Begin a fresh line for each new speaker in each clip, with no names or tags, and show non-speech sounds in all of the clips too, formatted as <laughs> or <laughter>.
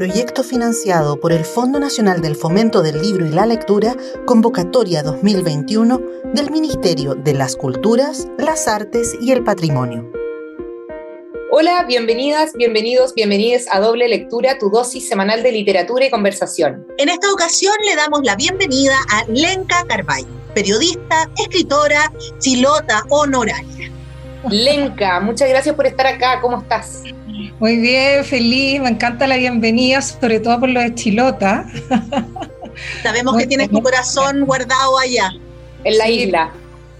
proyecto financiado por el Fondo Nacional del Fomento del Libro y la Lectura, convocatoria 2021 del Ministerio de las Culturas, las Artes y el Patrimonio.
Hola, bienvenidas, bienvenidos, bienvenidas a Doble Lectura, tu dosis semanal de literatura y conversación.
En esta ocasión le damos la bienvenida a Lenka Carballo, periodista, escritora, chilota honoraria.
Lenka, muchas gracias por estar acá, ¿cómo estás?
Muy bien, feliz, me encanta la bienvenida, sobre todo por lo de Chilota. <laughs>
Sabemos que tienes tu corazón guardado allá.
En la isla.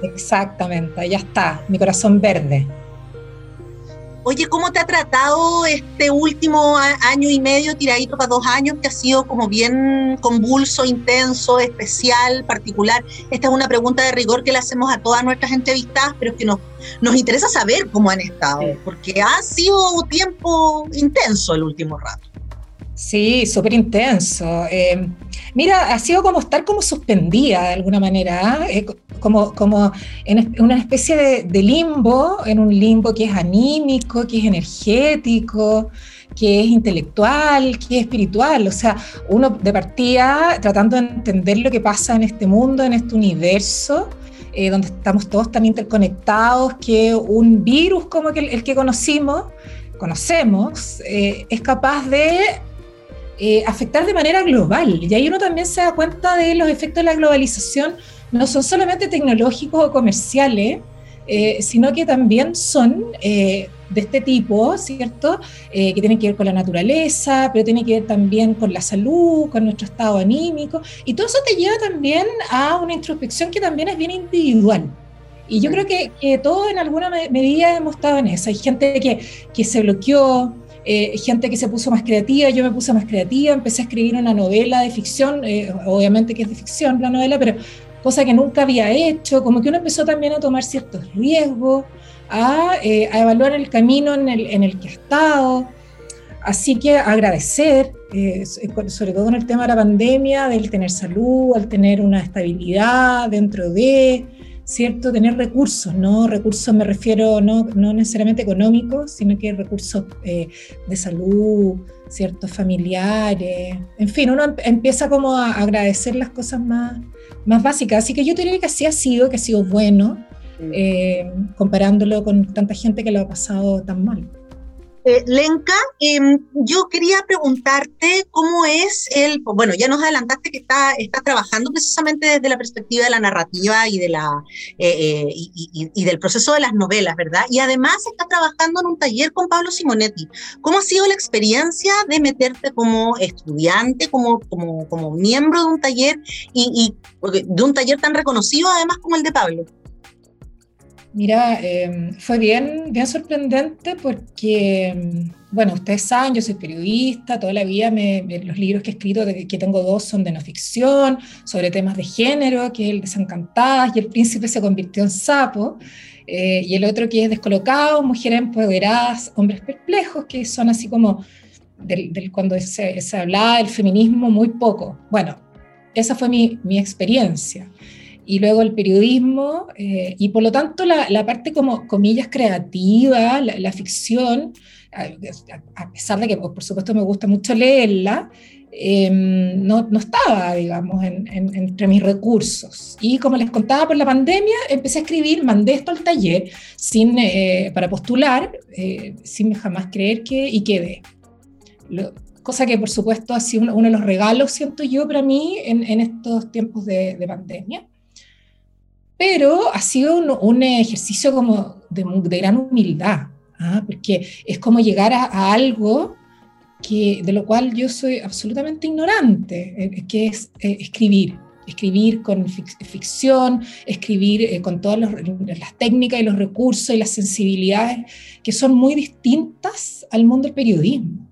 Exactamente, allá está, mi corazón verde.
Oye, ¿cómo te ha tratado este último año y medio, tiradito para dos años, que ha sido como bien convulso, intenso, especial, particular? Esta es una pregunta de rigor que le hacemos a todas nuestras entrevistadas, pero es que nos, nos interesa saber cómo han estado, porque ha sido tiempo intenso el último rato.
Sí, súper intenso. Eh, mira, ha sido como estar como suspendida de alguna manera, ¿ah? eh, como, como en una especie de, limbo, en un limbo que es anímico, que es energético, que es intelectual, que es espiritual. O sea, uno de partida tratando de entender lo que pasa en este mundo, en este universo, eh, donde estamos todos tan interconectados, que un virus como el, que conocimos, conocemos, es capaz de eh, afectar de manera global. Y ahí uno también se da cuenta de los efectos de la globalización, no son solamente tecnológicos o comerciales, eh, sino que también son eh, de este tipo, ¿cierto? que tienen que ver con la naturaleza, pero tienen que ver también con la salud, con nuestro estado anímico, y todo eso te lleva también a una introspección que también es bien individual. Y yo creo que, que todos en alguna medida hemos estado en eso. Hay gente que, que se bloqueó, eh, gente que se puso más creativa, yo me puse más creativa, empecé a escribir una novela de ficción, eh, obviamente que es de ficción la novela, pero cosa que nunca había hecho, como que uno empezó también a tomar ciertos riesgos, a, eh, a evaluar el camino en el, en el, que ha estado. Así que agradecer, sobre todo en el tema de la pandemia, del tener salud, al tener una estabilidad dentro de, ¿cierto? Tener recursos, ¿no? Recursos me refiero no, no necesariamente económicos, sino que recursos eh, de salud, ciertos familiares, en fin, uno em, empieza como a agradecer las cosas más, más básicas. Así que yo diría que así ha sido, que ha sido bueno, eh, comparándolo con tanta gente que lo ha pasado tan mal.
Eh, Lenka, em, yo quería preguntarte cómo es el, bueno, ya nos adelantaste que está, está trabajando precisamente desde la perspectiva de la narrativa y, de la, eh, eh, y, del proceso de las novelas, ¿verdad? Y además está trabajando en un taller con Pablo Simonetti. ¿Cómo ha sido la experiencia de meterte como estudiante, como, como, como miembro de un taller y de un taller tan reconocido además como el de Pablo?
Mira, em, fue bien, bien sorprendente porque, em, bueno, ustedes saben, yo soy periodista, toda la vida los libros que he escrito, que tengo dos, son de no ficción, sobre temas de género, que es el de Desencantadas y El Príncipe se convirtió en sapo, eh, y el otro que es Descolocado, Mujeres empoderadas, Hombres perplejos, que son así como del, cuando se, se hablaba del feminismo muy poco. Bueno, esa fue mi, mi experiencia y luego el periodismo, eh, y por lo tanto la, la, parte como comillas creativa, la, ficción, a, pesar de que por supuesto me gusta mucho leerla, em, no, no, estaba, digamos, en, entre mis recursos. Y como les contaba por la pandemia, empecé a escribir, mandé esto al taller sin, eh, para postular, eh, sin jamás creer que, y quedé. cosa que por supuesto ha sido uno, de los regalos, siento yo, para mí en, en estos tiempos de, de pandemia pero ha sido un, ejercicio como de, gran humildad, ¿ah? porque es como llegar a, algo que, de lo cual yo soy absolutamente ignorante, eh, que es eh, escribir, escribir con ficción, escribir eh, con todas las técnicas y los recursos y las sensibilidades que son muy distintas al mundo del periodismo.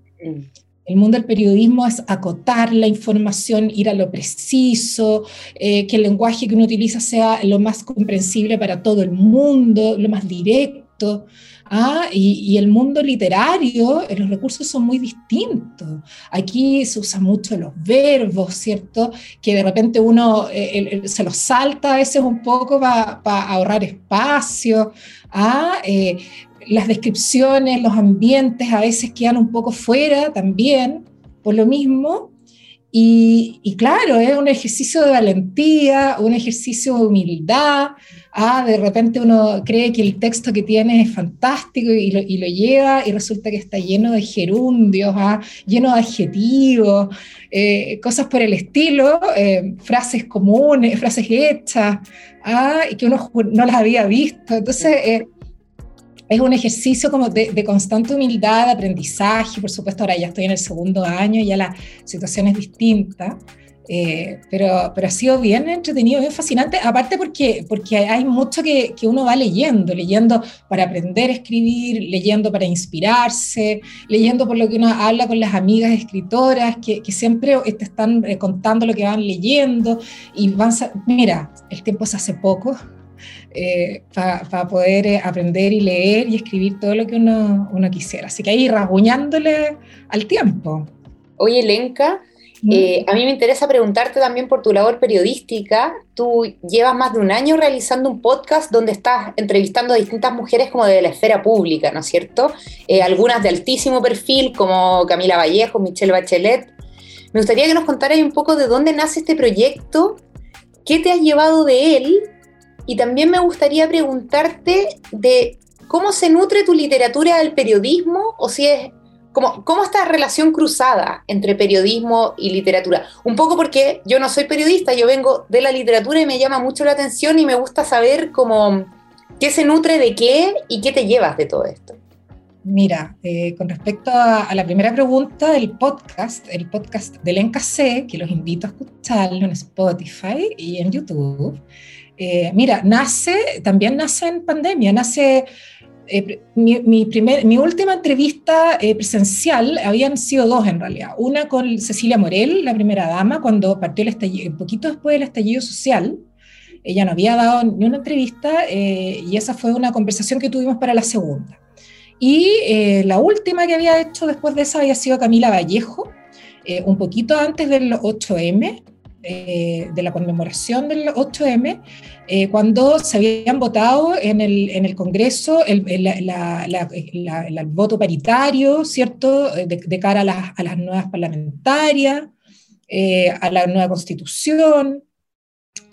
El mundo del periodismo es acotar la información, ir a lo preciso, eh, que el lenguaje que uno utiliza sea lo más comprensible para todo el mundo, lo más directo. ¿ah? Y, el mundo literario, eh, los recursos son muy distintos. Aquí se usa mucho los verbos, ¿cierto? Que de repente uno eh, se los salta a veces un poco para ahorrar espacio. ¿ah? Las descripciones, los ambientes a veces quedan un poco fuera también, por lo mismo. Y, claro, es un ejercicio de valentía, un ejercicio de humildad. Ah, de repente uno cree que el texto que tiene es fantástico y lo, lleva y resulta que está lleno de gerundios, ah, lleno de adjetivos, eh, cosas por el estilo, eh, frases comunes, frases hechas, ah, y que uno no las había visto. Entonces, eh, es un ejercicio como de, constante humildad, de aprendizaje, por supuesto ahora ya estoy en el segundo año, ya la situación es distinta, eh, pero, pero ha sido bien entretenido, bien fascinante, aparte porque, porque hay mucho que, que, uno va leyendo, leyendo para aprender a escribir, leyendo para inspirarse, leyendo por lo que uno habla con las amigas escritoras, que, que siempre te están eh, contando lo que van leyendo y van, mira, el tiempo se hace poco, eh, para poder eh, aprender y leer y escribir todo lo que uno, uno quisiera. Así que ahí rasguñándole al tiempo.
Oye, Lenka, eh, a mí me interesa preguntarte también por tu labor periodística. Tú llevas más de un año realizando un podcast donde estás entrevistando a distintas mujeres como de la esfera pública, ¿no es cierto? algunas de altísimo perfil como Camila Vallejo, Michelle Bachelet. Me gustaría que nos contaras un poco de dónde nace este proyecto, qué te has llevado de él y también me gustaría preguntarte de cómo se nutre tu literatura del periodismo o si es ¿Cómo, ¿Cómo esta relación cruzada entre periodismo y literatura? Un poco porque yo no soy periodista, yo vengo de la literatura y me llama mucho la atención y me gusta saber cómo, qué se nutre de qué y qué te llevas de todo esto.
Mira, eh, con respecto a, la primera pregunta del podcast, el podcast del NKC, que los invito a escucharlo en Spotify y en YouTube, eh, mira, nace, también nace en pandemia, nace... Eh, mi, última entrevista eh, presencial habían sido dos en realidad. Una con Cecilia Morel, la primera dama, cuando partió el estallido, un poquito después del estallido social. Ella no había dado ni una entrevista y esa fue una conversación que tuvimos para la segunda. Y la última que había hecho después de esa había sido Camila Vallejo, un poquito antes del 8M, eh, de la conmemoración del 8M, eh, cuando se habían votado en el, en el Congreso el, el, voto paritario, ¿cierto?, de, cara a, a, las nuevas parlamentarias, eh, a la nueva constitución.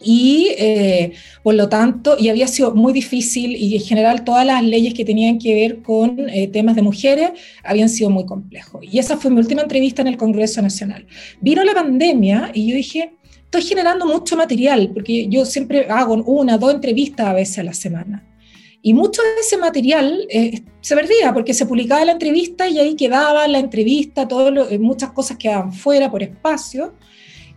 Y por lo tanto, y había sido muy difícil, y en general todas las leyes que tenían que ver con temas de mujeres habían sido muy complejos. Y esa fue mi última entrevista en el Congreso Nacional. Vino la pandemia y yo dije, estoy generando mucho material, porque yo siempre hago una, dos entrevistas a veces a la semana. Y mucho de ese material eh, se perdía porque se publicaba la entrevista y ahí quedaba la entrevista, todo eh, muchas cosas quedaban fuera por espacio.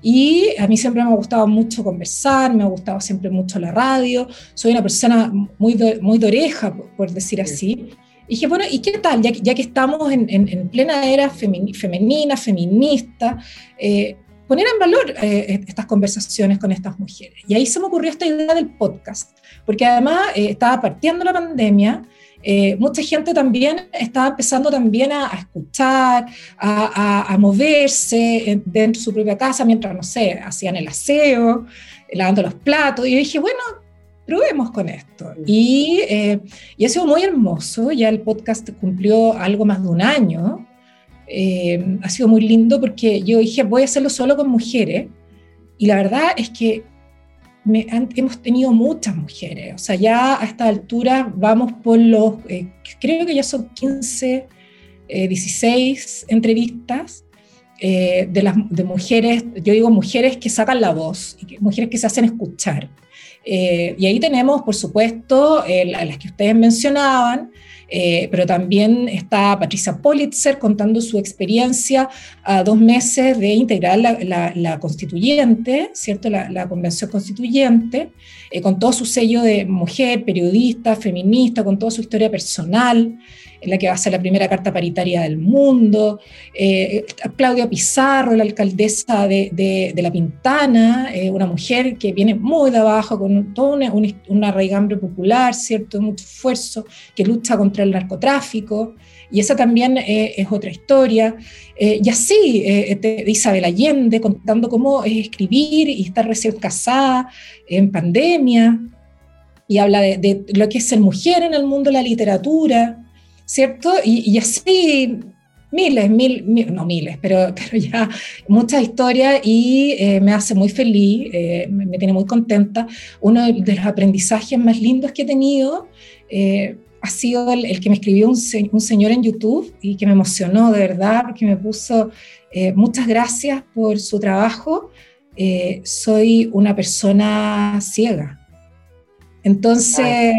Y a mí siempre me ha gustado mucho conversar, me ha gustado siempre mucho la radio, soy una persona muy de, muy de oreja, por, decir así. Y dije, bueno, ¿y qué tal? Ya, ya que estamos en, en, plena era femenina, feminista, eh, poner en valor eh, estas conversaciones con estas mujeres. Y ahí se me ocurrió esta idea del podcast, porque además eh, estaba partiendo la pandemia, eh, mucha gente también estaba empezando también a, escuchar, a, a, moverse dentro de su propia casa mientras, no sé, hacían el aseo, lavando los platos. Y yo dije, bueno, probemos con esto. Y, y ha sido muy hermoso, ya el podcast cumplió algo más de un año. Eh, ha sido muy lindo porque yo dije, voy a hacerlo solo con mujeres. Y la verdad es que me hemos tenido muchas mujeres. O sea, ya a esta altura vamos por los, eh, creo que ya son 15, 16 eh, entrevistas de, las, de mujeres, yo digo mujeres que sacan la voz, mujeres que se hacen escuchar. y ahí tenemos, por supuesto, las que ustedes mencionaban, eh, pero también está Patricia Politzer contando su experiencia a dos meses de integrar la, constituyente, ¿cierto? La, convención constituyente, eh, con todo su sello de mujer, periodista, feminista, con toda su historia personal la que va a ser la primera carta paritaria del mundo, eh, Claudia Pizarro, la alcaldesa de, La Pintana, eh, una mujer que viene muy de abajo, con toda una, una, raigambre popular, ¿cierto? Mucho esfuerzo, que lucha contra el narcotráfico, y esa también eh, es otra historia. y así, de Isabel Allende, contando cómo es escribir y estar recién casada en pandemia, y habla de, de, lo que es ser mujer en el mundo de la literatura, ¿cierto? Y, así miles, mil, no miles, pero, <laughs> pero ya muchas historias y eh, me hace muy feliz, eh, me, tiene muy contenta. Uno de, los aprendizajes más lindos que he tenido eh, ha sido el, que me escribió un, un, señor en YouTube y que me emocionó de verdad, porque me puso muchas gracias por su trabajo. soy una persona ciega. Entonces,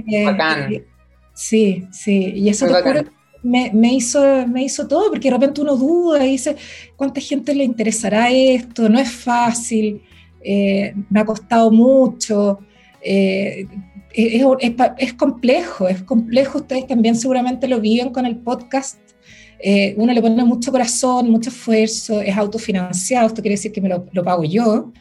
sí, sí, y eso te juro me, me, hizo, me hizo todo, porque de repente uno duda y dice, ¿cuánta gente le interesará esto? No es fácil, eh, me ha costado mucho, eh, es, es, complejo, es complejo, ustedes también seguramente lo viven con el podcast. Eh, uno le pone mucho corazón, mucho esfuerzo, es autofinanciado, esto quiere decir que me lo, lo pago yo.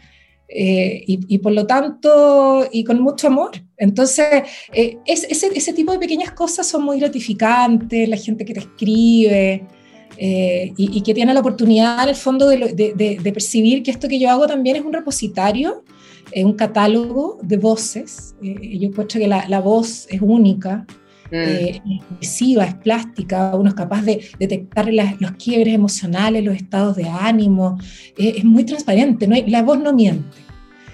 Eh, y, por lo tanto, y con mucho amor. Entonces, eh, ese, ese, tipo de pequeñas cosas son muy gratificantes, la gente que te escribe eh, y, que tiene la oportunidad, en el fondo, de, de, percibir que esto que yo hago también es un repositorio, es un catálogo de voces. yo encuentro que la, la voz es única, Mm. Eh, es es plástica, uno es capaz de detectar los quiebres emocionales, los estados de ánimo, eh, es muy transparente, no hay, la voz no miente.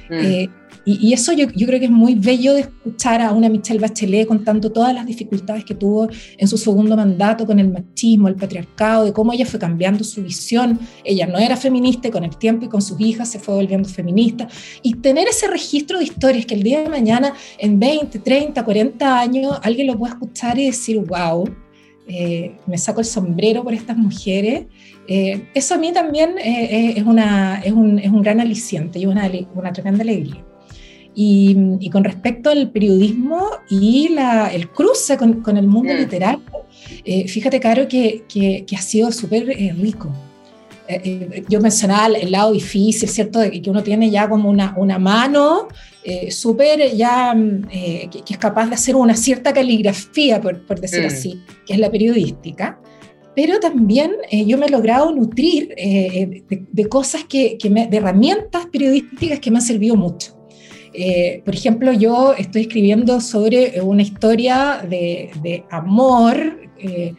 Mm. Eh, y, eso yo, yo, creo que es muy bello de escuchar a una Michelle Bachelet contando todas las dificultades que tuvo en su segundo mandato con el machismo, el patriarcado, de cómo ella fue cambiando su visión. Ella no era feminista y con el tiempo y con sus hijas se fue volviendo feminista. Y tener ese registro de historias que el día de mañana, en 20, 30, 40 años, alguien lo pueda escuchar y decir, wow, eh, me saco el sombrero por estas mujeres. Eh, eso a mí también eh, es, una, es, un, es, un, gran aliciente y una, una tremenda alegría. Y, con respecto al periodismo y la, el cruce con, con, el mundo mm. literario, eh, fíjate, Caro, que, que, ha sido súper eh, rico. Eh, yo mencionaba el, lado difícil, ¿cierto? De que uno tiene ya como una, una mano súper ya, que, es capaz de hacer una cierta caligrafía, por, por decir mm. así, que es la periodística pero también yo me he logrado nutrir de, de, cosas que, que me, de herramientas periodísticas que me han servido mucho. Eh, por ejemplo, yo estoy escribiendo sobre una historia de, amor eh,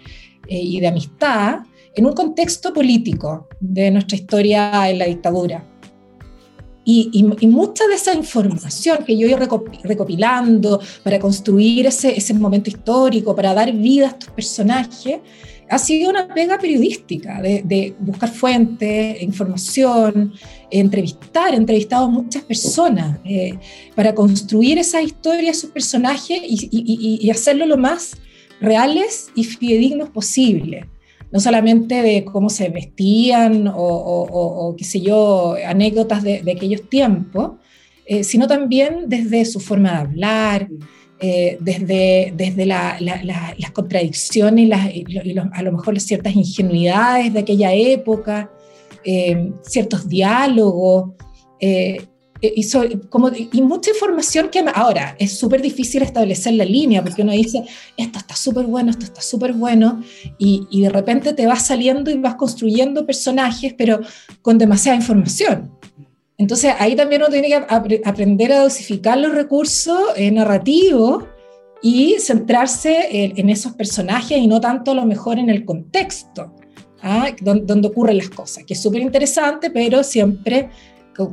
eh, y de amistad en un contexto político de nuestra historia en la dictadura. Y, mucha de esa información que yo ido recopilando para construir ese, ese momento histórico, para dar vida a estos personajes, ha sido una pega periodística, de, buscar fuentes, información, entrevistar, he entrevistado a muchas personas eh, para construir esa historia, esos personajes y, hacerlo lo más reales y fidedignos posible. No solamente de cómo se vestían o, qué sé yo, anécdotas de, aquellos tiempos, eh, sino también desde su forma de hablar, eh, desde, desde las contradicciones y, a lo mejor ciertas ingenuidades de aquella época, eh, ciertos diálogos. Eh, y, como, y mucha información que ahora es súper difícil establecer la línea porque uno dice, esto está súper bueno, esto está súper bueno, y, y, de repente te vas saliendo y vas construyendo personajes, pero con demasiada información. Entonces ahí también uno tiene que aprender a dosificar los recursos eh, narrativos y centrarse en, esos personajes y no tanto a lo mejor en el contexto, ¿ah? donde, ocurren las cosas, que es súper interesante, pero siempre,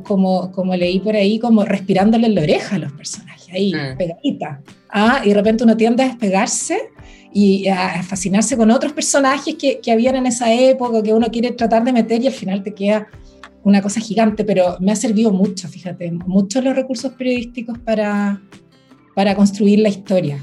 como, como leí por ahí, como respirándole en la oreja a los personajes, ahí, mm. pegadita. ¿ah? Y de repente uno tiende a despegarse y a fascinarse con otros personajes que, que habían en esa época, que uno quiere tratar de meter y al final te queda una cosa gigante, pero me ha servido mucho, fíjate, muchos los recursos periodísticos para, para construir la historia.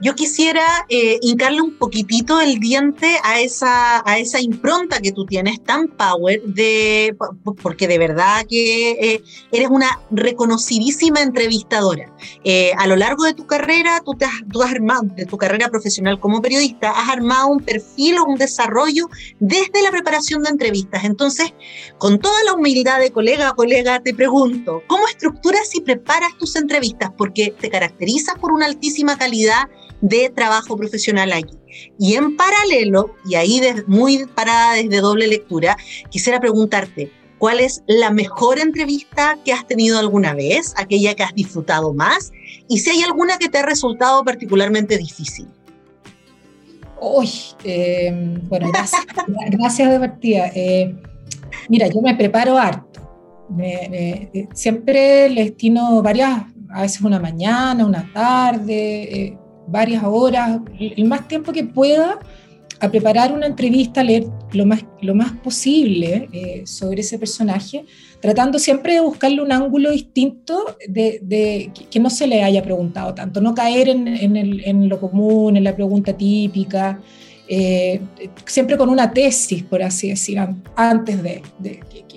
Yo quisiera eh, hincarle un poquitito el diente a esa, a esa impronta que tú tienes tan power, de, porque de verdad que eh, eres una reconocidísima entrevistadora. Eh, a lo largo de tu carrera, tú, te has, armado, de tu carrera profesional como periodista, has armado un perfil o un desarrollo desde la preparación de entrevistas. Entonces, con toda la humildad de colega a colega, te pregunto, ¿cómo estructuras y preparas tus entrevistas? Porque te caracterizas por una altísima calidad de trabajo profesional aquí. Y en paralelo, y ahí muy parada desde doble lectura, quisiera preguntarte, ¿cuál es la mejor entrevista que has tenido alguna vez, aquella que has disfrutado más? Y si hay alguna que te ha resultado particularmente difícil.
Uy, eh, bueno, gracias, <laughs> gracias de partida. Eh, mira, yo me preparo harto. Eh, siempre le destino varias, a veces una mañana, una tarde, varias horas, el más tiempo que pueda a preparar una entrevista, leer lo más, lo más posible sobre ese personaje, tratando siempre de buscarle un ángulo distinto de, que no se le haya preguntado tanto, no caer en, lo común, en la pregunta típica, eh, siempre con una tesis, por así decir, antes de,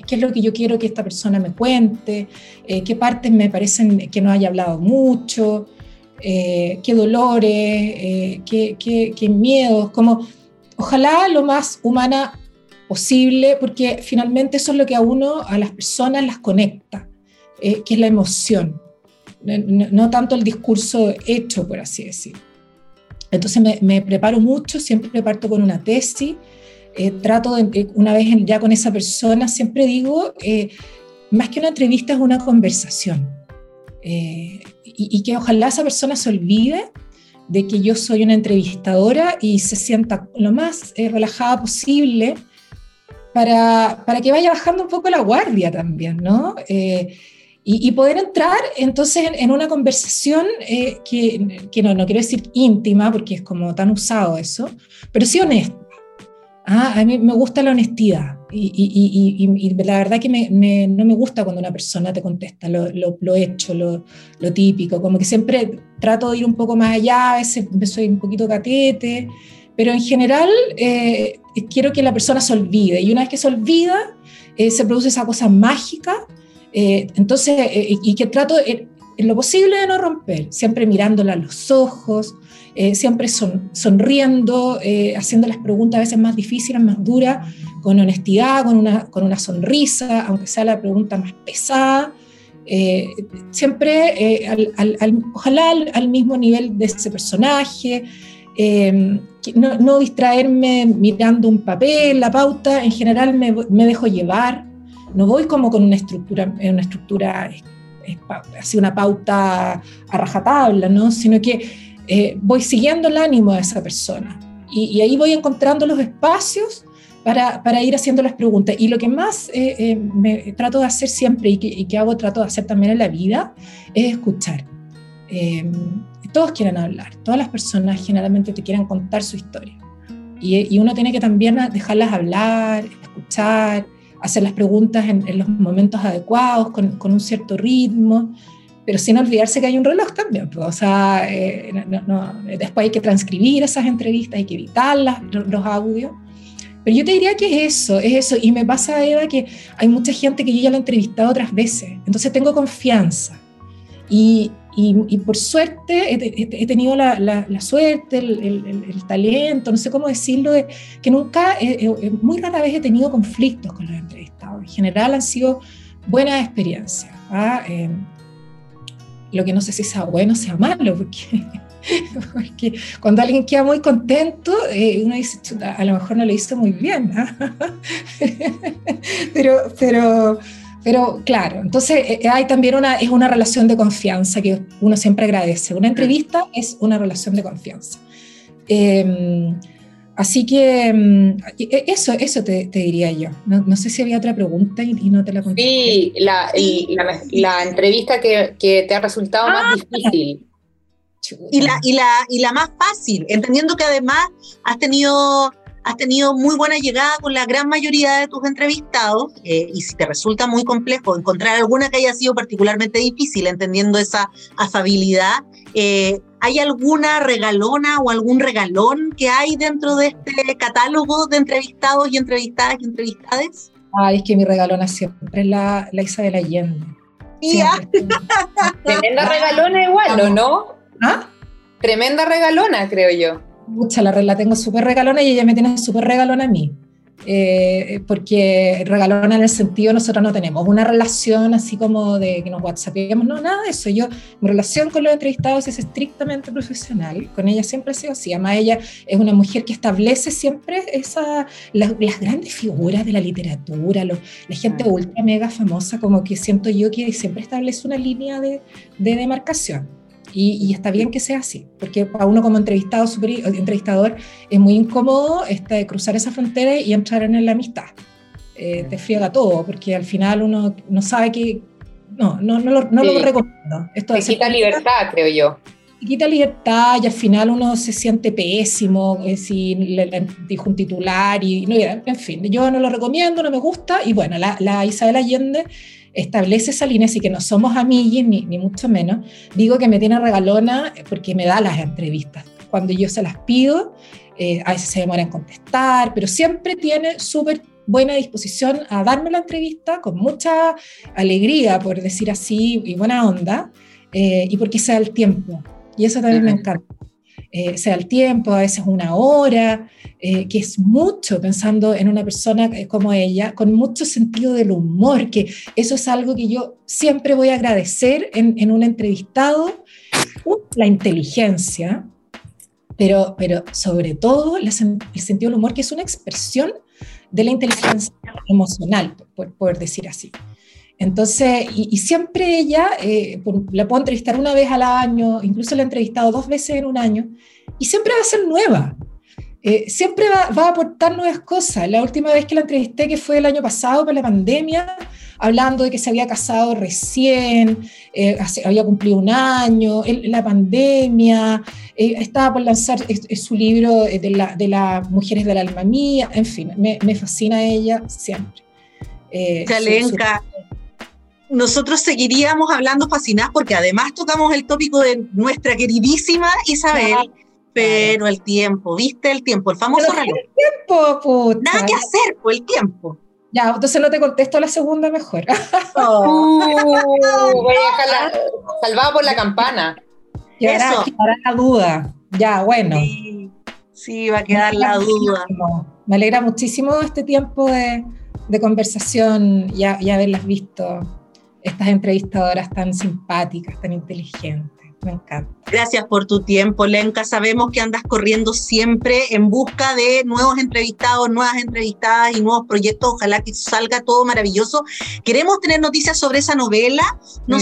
qué es lo que yo quiero que esta persona me cuente, eh, qué partes me parecen que no haya hablado mucho, eh, qué dolores, qué, qué miedos, como ojalá lo más humana posible, porque finalmente eso es lo que a uno, a las personas las conecta, eh, que es la emoción, no, tanto el discurso hecho, por así decir. Entonces me, preparo mucho, siempre parto con una tesis, eh, trato de, eh, una vez ya con esa persona, siempre digo, más que una entrevista es una conversación, y, y que ojalá esa persona se olvide de que yo soy una entrevistadora y se sienta lo más relajada posible para, para, que vaya bajando un poco la guardia también, ¿no? Eh, y, poder entrar entonces en, una conversación eh, que, que, no, no quiero decir íntima, porque es como tan usado eso, pero sí honesta. Ah, a mí me gusta la honestidad y, y, y la verdad que me, me, no me gusta cuando una persona te contesta lo, lo, lo hecho, lo, lo, típico, como que siempre trato de ir un poco más allá, a veces soy un poquito catete, pero en general eh, quiero que la persona se olvide y una vez que se olvida, eh, se produce esa cosa mágica, eh, entonces, y que trato en, lo posible de no romper, siempre mirándola a los ojos, siempre son, sonriendo, haciendo las preguntas a veces más difíciles, más duras, con honestidad, con una, con una sonrisa, aunque sea la pregunta más pesada. siempre, ojalá al, al, mismo nivel de ese personaje, eh, no, distraerme mirando un papel, la pauta, en general me, dejo llevar, no voy como con una estructura, una estructura así una pauta a rajatabla, ¿no? sino que eh, voy siguiendo el ánimo de esa persona y, ahí voy encontrando los espacios para, para, ir haciendo las preguntas. Y lo que más eh, me trato de hacer siempre y que, y hago, trato de hacer también en la vida, es escuchar todos quieren hablar, todas las personas generalmente te quieren contar su historia. Y, uno tiene que también dejarlas hablar, escuchar, hacer las preguntas en, los momentos adecuados, con, un cierto ritmo, pero sin olvidarse que hay un reloj también. Pues, o sea, eh, después hay que transcribir esas entrevistas, hay que editarlas, los audios. Pero yo te diría que es eso, es eso. Y me pasa, Eva, que hay mucha gente que yo ya la he entrevistado otras veces. Entonces tengo confianza. Y, y, por suerte he, tenido la, la, suerte, el, el, talento, no sé cómo decirlo, de, que nunca, eh, eh, muy rara vez he tenido conflictos con los entrevistados. En general han sido buenas experiencias. ¿ah? Em, lo que no sé si sea bueno o sea malo, porque, <laughs> porque cuando alguien queda muy contento, eh, uno dice, a lo mejor no lo hizo muy bien. <laughs> pero, pero pero claro, entonces eh, eh, hay también una, es una relación de confianza que uno siempre agradece. Una entrevista es una relación de confianza. Así que em, e, eso, eso te, diría yo. No, sé si había otra pregunta y, no te la
contesté. Sí, la, la, entrevista que, que, te ha resultado más ah. difícil.
Y la, y, la, y la más fácil, entendiendo que además has tenido has tenido muy buena llegada con la gran mayoría de tus entrevistados eh, y si te resulta muy complejo encontrar alguna que haya sido particularmente difícil, entendiendo esa afabilidad, eh, ¿hay alguna regalona o algún regalón que hay dentro de este catálogo de entrevistados y entrevistadas y entrevistades?
Ay, es que mi regalona siempre es la, la Isabel Allende. <laughs>
Tremenda regalona igual, ¿o no? ¿Ah? Tremenda regalona, creo yo
mucha, la, la tengo súper regalona y ella me tiene súper regalona a mí. Eh, porque regalona en el sentido, nosotros no tenemos una relación así como de que nos whatsappemos, no, nada de eso. Yo, mi relación con los entrevistados es estrictamente profesional, con ella siempre ha sido así. Además, ella es una mujer que establece siempre esa, las, grandes figuras de la literatura, la gente ultra mega famosa, como que siento yo que siempre establece una línea de, de demarcación. Y, está bien que sea así, porque para uno como entrevistado, entrevistador es muy incómodo este, cruzar esa frontera y entrar en la amistad. Eh, te friega todo, porque al final uno no sabe que... No, no, no, lo, no lo recomiendo.
Esto te quita libertad, creo yo.
Te quita libertad y al final uno se siente pésimo eh, si le, dijo un titular y no, en fin, yo no lo recomiendo, no me gusta y bueno, la, la Isabel Allende establece esa línea, así que no somos amiguis, ni, ni mucho menos. Digo que me tiene regalona porque me da las entrevistas. Cuando yo se las pido, eh, a veces se demora en contestar, pero siempre tiene súper buena disposición a darme la entrevista con mucha alegría, por decir así, y buena onda, eh, y porque sea el tiempo. Y eso también me encanta. Eh, sea el tiempo, a veces una hora, eh, que es mucho pensando en una persona como ella, con mucho sentido del humor, que eso es algo que yo siempre voy a agradecer en, un entrevistado, la inteligencia, pero, pero sobre todo el sentido del humor, que es una expresión de la inteligencia emocional, por, decir así. Entonces, y, siempre ella, eh, la puedo entrevistar una vez al año, incluso la he entrevistado dos veces en un año, y siempre va a ser nueva. Eh, siempre va, a aportar nuevas cosas. La última vez que la entrevisté, que fue el año pasado por la pandemia, hablando de que se había casado recién, eh, había cumplido un año, la pandemia, eh, estaba por lanzar su libro de, la, de las mujeres del alma mía, en fin, me, me fascina ella siempre.
Chalenka, nosotros seguiríamos hablando fascinadas porque además tocamos el tópico de nuestra queridísima Isabel. Pero el tiempo, ¿viste? El tiempo, el famoso reloj.
El tiempo, puta.
Nada que hacer, pues el tiempo.
Ya, entonces no te contesto la segunda mejor. <laughs>
Oh. <laughs> voy a dejarla salvada por la campana.
Eso. Quedará la duda. Ya, bueno.
Sí, va a quedar la duda.
Me alegra muchísimo este tiempo de, de conversación y, y haberlas visto, estas entrevistadoras tan simpáticas, tan inteligentes. Me encanta.
Gracias por tu tiempo, Lenka. Sabemos que andas corriendo siempre en busca de nuevos entrevistados, nuevas entrevistadas y nuevos proyectos. Ojalá que salga todo maravilloso. Queremos tener noticias sobre esa novela. Mm.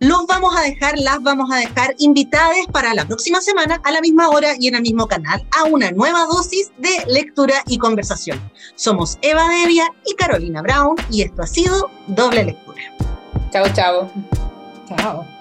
Los vamos a dejar, las vamos a dejar invitadas para la próxima semana a la misma hora y en el mismo canal a una nueva dosis de lectura y conversación. Somos Eva Devia y Carolina Brown y esto ha sido Doble Lectura.
Chao, chao.
Chao.